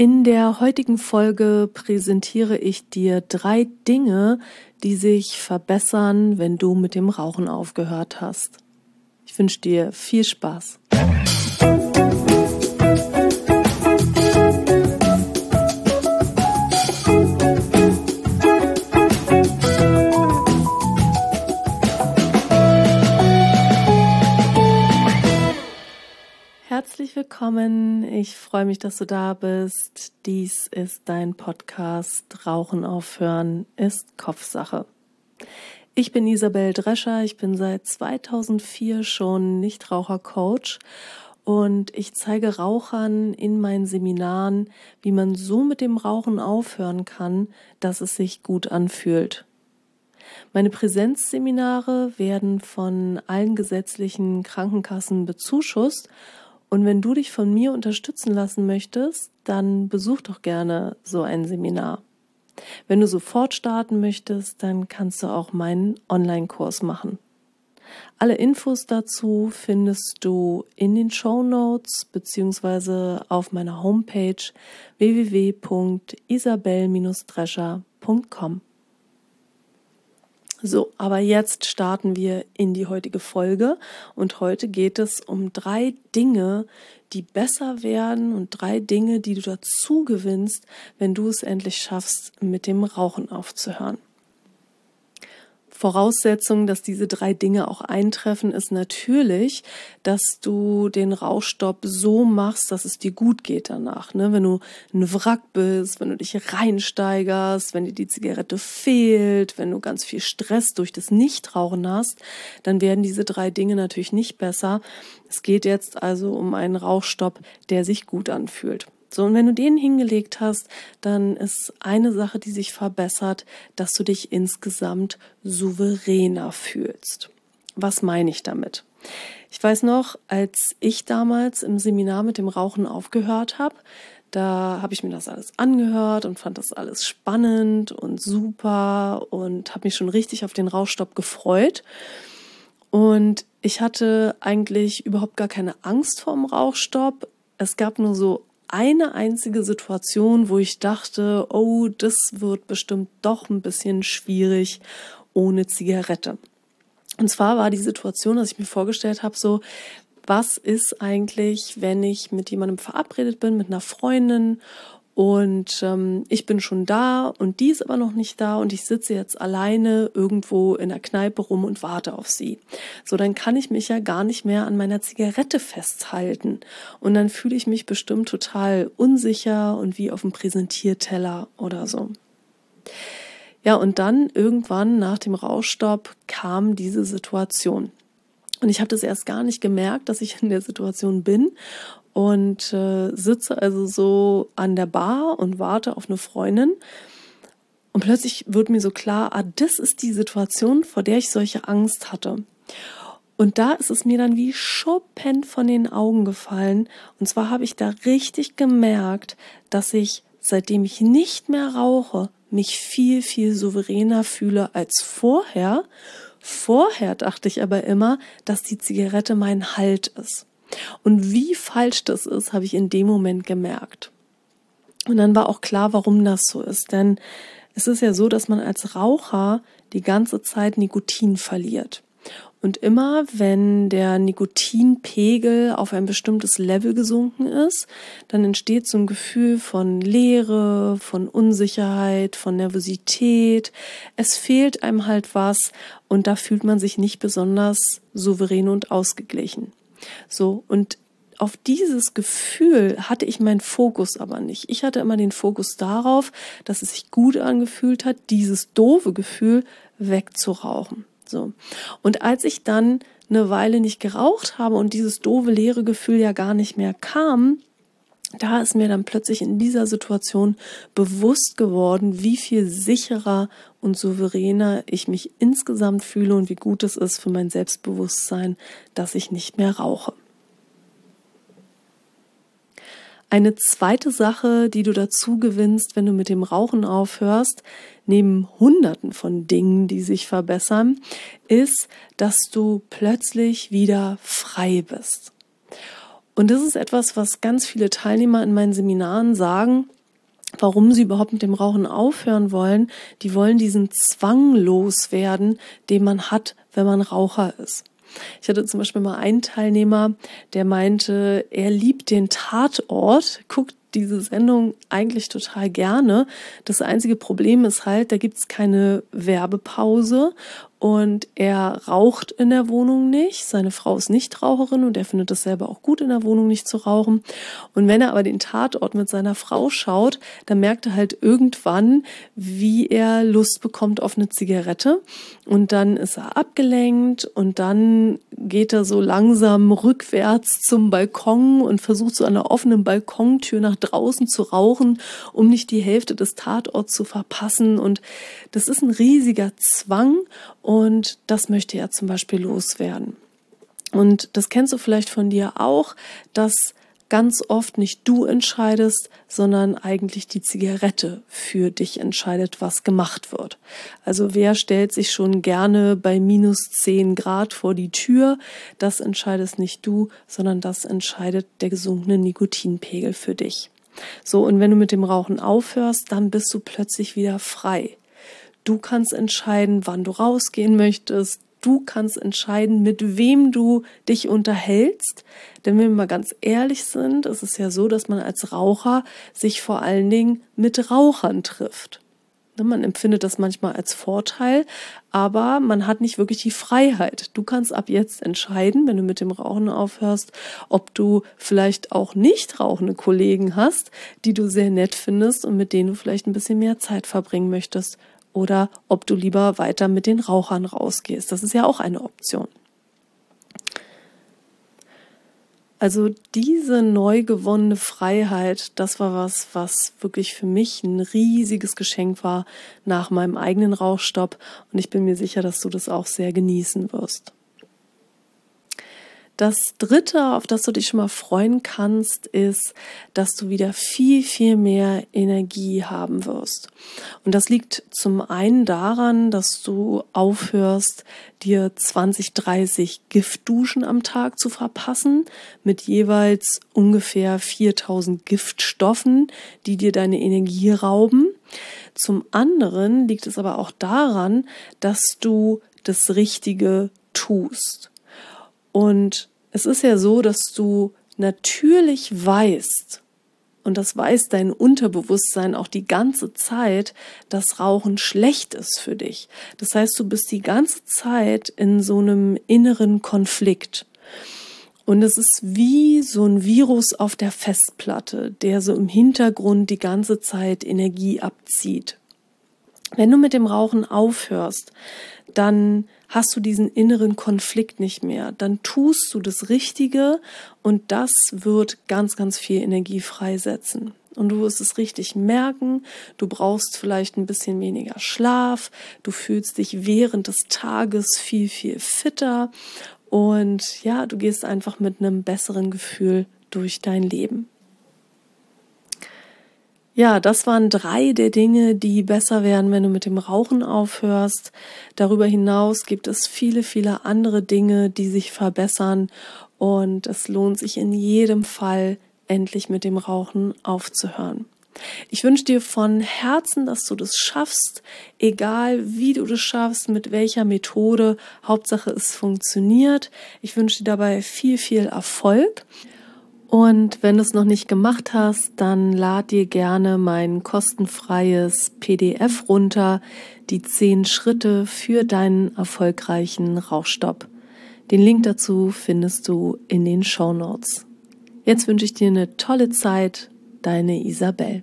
In der heutigen Folge präsentiere ich dir drei Dinge, die sich verbessern, wenn du mit dem Rauchen aufgehört hast. Ich wünsche dir viel Spaß. Herzlich willkommen. Ich freue mich, dass du da bist. Dies ist dein Podcast Rauchen aufhören ist Kopfsache. Ich bin Isabel Drescher. Ich bin seit 2004 schon Nichtrauchercoach und ich zeige Rauchern in meinen Seminaren, wie man so mit dem Rauchen aufhören kann, dass es sich gut anfühlt. Meine Präsenzseminare werden von allen gesetzlichen Krankenkassen bezuschusst und wenn du dich von mir unterstützen lassen möchtest, dann besuch doch gerne so ein Seminar. Wenn du sofort starten möchtest, dann kannst du auch meinen Online-Kurs machen. Alle Infos dazu findest du in den Show Notes beziehungsweise auf meiner Homepage www.isabel-drescher.com. So, aber jetzt starten wir in die heutige Folge und heute geht es um drei Dinge, die besser werden und drei Dinge, die du dazu gewinnst, wenn du es endlich schaffst, mit dem Rauchen aufzuhören. Voraussetzung, dass diese drei Dinge auch eintreffen, ist natürlich, dass du den Rauchstopp so machst, dass es dir gut geht danach. Ne? Wenn du ein Wrack bist, wenn du dich reinsteigerst, wenn dir die Zigarette fehlt, wenn du ganz viel Stress durch das Nichtrauchen hast, dann werden diese drei Dinge natürlich nicht besser. Es geht jetzt also um einen Rauchstopp, der sich gut anfühlt. So, und wenn du den hingelegt hast, dann ist eine Sache, die sich verbessert, dass du dich insgesamt souveräner fühlst. Was meine ich damit? Ich weiß noch, als ich damals im Seminar mit dem Rauchen aufgehört habe, da habe ich mir das alles angehört und fand das alles spannend und super und habe mich schon richtig auf den Rauchstopp gefreut. Und ich hatte eigentlich überhaupt gar keine Angst vor dem Rauchstopp. Es gab nur so eine einzige Situation, wo ich dachte, oh, das wird bestimmt doch ein bisschen schwierig ohne Zigarette. Und zwar war die Situation, dass ich mir vorgestellt habe, so, was ist eigentlich, wenn ich mit jemandem verabredet bin, mit einer Freundin und ähm, ich bin schon da und die ist aber noch nicht da und ich sitze jetzt alleine irgendwo in der Kneipe rum und warte auf sie. So, dann kann ich mich ja gar nicht mehr an meiner Zigarette festhalten. Und dann fühle ich mich bestimmt total unsicher und wie auf dem Präsentierteller oder so. Ja, und dann irgendwann nach dem Rauschstopp kam diese Situation. Und ich habe das erst gar nicht gemerkt, dass ich in der Situation bin und äh, sitze also so an der Bar und warte auf eine Freundin. Und plötzlich wird mir so klar, ah, das ist die Situation, vor der ich solche Angst hatte. Und da ist es mir dann wie Schuppen von den Augen gefallen. Und zwar habe ich da richtig gemerkt, dass ich, seitdem ich nicht mehr rauche, mich viel, viel souveräner fühle als vorher. Vorher dachte ich aber immer, dass die Zigarette mein Halt ist. Und wie falsch das ist, habe ich in dem Moment gemerkt. Und dann war auch klar, warum das so ist. Denn es ist ja so, dass man als Raucher die ganze Zeit Nikotin verliert. Und immer wenn der Nikotinpegel auf ein bestimmtes Level gesunken ist, dann entsteht so ein Gefühl von Leere, von Unsicherheit, von Nervosität. Es fehlt einem halt was und da fühlt man sich nicht besonders souverän und ausgeglichen. So, und auf dieses Gefühl hatte ich meinen Fokus aber nicht. Ich hatte immer den Fokus darauf, dass es sich gut angefühlt hat, dieses doofe Gefühl wegzurauchen. So. Und als ich dann eine Weile nicht geraucht habe und dieses doofe leere Gefühl ja gar nicht mehr kam, da ist mir dann plötzlich in dieser Situation bewusst geworden, wie viel sicherer und souveräner ich mich insgesamt fühle und wie gut es ist für mein Selbstbewusstsein, dass ich nicht mehr rauche. Eine zweite Sache, die du dazu gewinnst, wenn du mit dem Rauchen aufhörst, neben Hunderten von Dingen, die sich verbessern, ist, dass du plötzlich wieder frei bist. Und das ist etwas, was ganz viele Teilnehmer in meinen Seminaren sagen, warum sie überhaupt mit dem Rauchen aufhören wollen. Die wollen diesen Zwang loswerden, den man hat, wenn man Raucher ist. Ich hatte zum Beispiel mal einen Teilnehmer, der meinte, er liebt den Tatort, guckt diese Sendung eigentlich total gerne. Das einzige Problem ist halt, da gibt es keine Werbepause und er raucht in der Wohnung nicht. Seine Frau ist nicht Raucherin und er findet es selber auch gut, in der Wohnung nicht zu rauchen. Und wenn er aber den Tatort mit seiner Frau schaut, dann merkt er halt irgendwann, wie er Lust bekommt auf eine Zigarette. Und dann ist er abgelenkt und dann geht er so langsam rückwärts zum Balkon und versucht so an der offenen Balkontür nach draußen zu rauchen, um nicht die Hälfte des Tatorts zu verpassen. Und das ist ein riesiger Zwang und das möchte er zum Beispiel loswerden. Und das kennst du vielleicht von dir auch, dass ganz oft nicht du entscheidest, sondern eigentlich die Zigarette für dich entscheidet, was gemacht wird. Also wer stellt sich schon gerne bei minus 10 Grad vor die Tür? Das entscheidest nicht du, sondern das entscheidet der gesunkene Nikotinpegel für dich. So, und wenn du mit dem Rauchen aufhörst, dann bist du plötzlich wieder frei. Du kannst entscheiden, wann du rausgehen möchtest. Du kannst entscheiden, mit wem du dich unterhältst. Denn wenn wir mal ganz ehrlich sind, ist es ja so, dass man als Raucher sich vor allen Dingen mit Rauchern trifft. Ne, man empfindet das manchmal als Vorteil, aber man hat nicht wirklich die Freiheit. Du kannst ab jetzt entscheiden, wenn du mit dem Rauchen aufhörst, ob du vielleicht auch nicht rauchende Kollegen hast, die du sehr nett findest und mit denen du vielleicht ein bisschen mehr Zeit verbringen möchtest oder ob du lieber weiter mit den Rauchern rausgehst. Das ist ja auch eine Option. Also diese neu gewonnene Freiheit, das war was, was wirklich für mich ein riesiges Geschenk war nach meinem eigenen Rauchstopp und ich bin mir sicher, dass du das auch sehr genießen wirst. Das dritte, auf das du dich schon mal freuen kannst, ist, dass du wieder viel, viel mehr Energie haben wirst. Und das liegt zum einen daran, dass du aufhörst, dir 20, 30 Giftduschen am Tag zu verpassen mit jeweils ungefähr 4000 Giftstoffen, die dir deine Energie rauben. Zum anderen liegt es aber auch daran, dass du das Richtige tust. Und es ist ja so, dass du natürlich weißt, und das weiß dein Unterbewusstsein auch die ganze Zeit, dass Rauchen schlecht ist für dich. Das heißt, du bist die ganze Zeit in so einem inneren Konflikt. Und es ist wie so ein Virus auf der Festplatte, der so im Hintergrund die ganze Zeit Energie abzieht. Wenn du mit dem Rauchen aufhörst, dann hast du diesen inneren Konflikt nicht mehr. Dann tust du das Richtige und das wird ganz, ganz viel Energie freisetzen. Und du wirst es richtig merken. Du brauchst vielleicht ein bisschen weniger Schlaf. Du fühlst dich während des Tages viel, viel fitter. Und ja, du gehst einfach mit einem besseren Gefühl durch dein Leben. Ja, das waren drei der Dinge, die besser werden, wenn du mit dem Rauchen aufhörst. Darüber hinaus gibt es viele, viele andere Dinge, die sich verbessern und es lohnt sich in jedem Fall, endlich mit dem Rauchen aufzuhören. Ich wünsche dir von Herzen, dass du das schaffst, egal wie du das schaffst, mit welcher Methode. Hauptsache es funktioniert. Ich wünsche dir dabei viel, viel Erfolg. Und wenn du es noch nicht gemacht hast, dann lad dir gerne mein kostenfreies PDF runter, die zehn Schritte für deinen erfolgreichen Rauchstopp. Den Link dazu findest du in den Show Notes. Jetzt wünsche ich dir eine tolle Zeit, deine Isabel.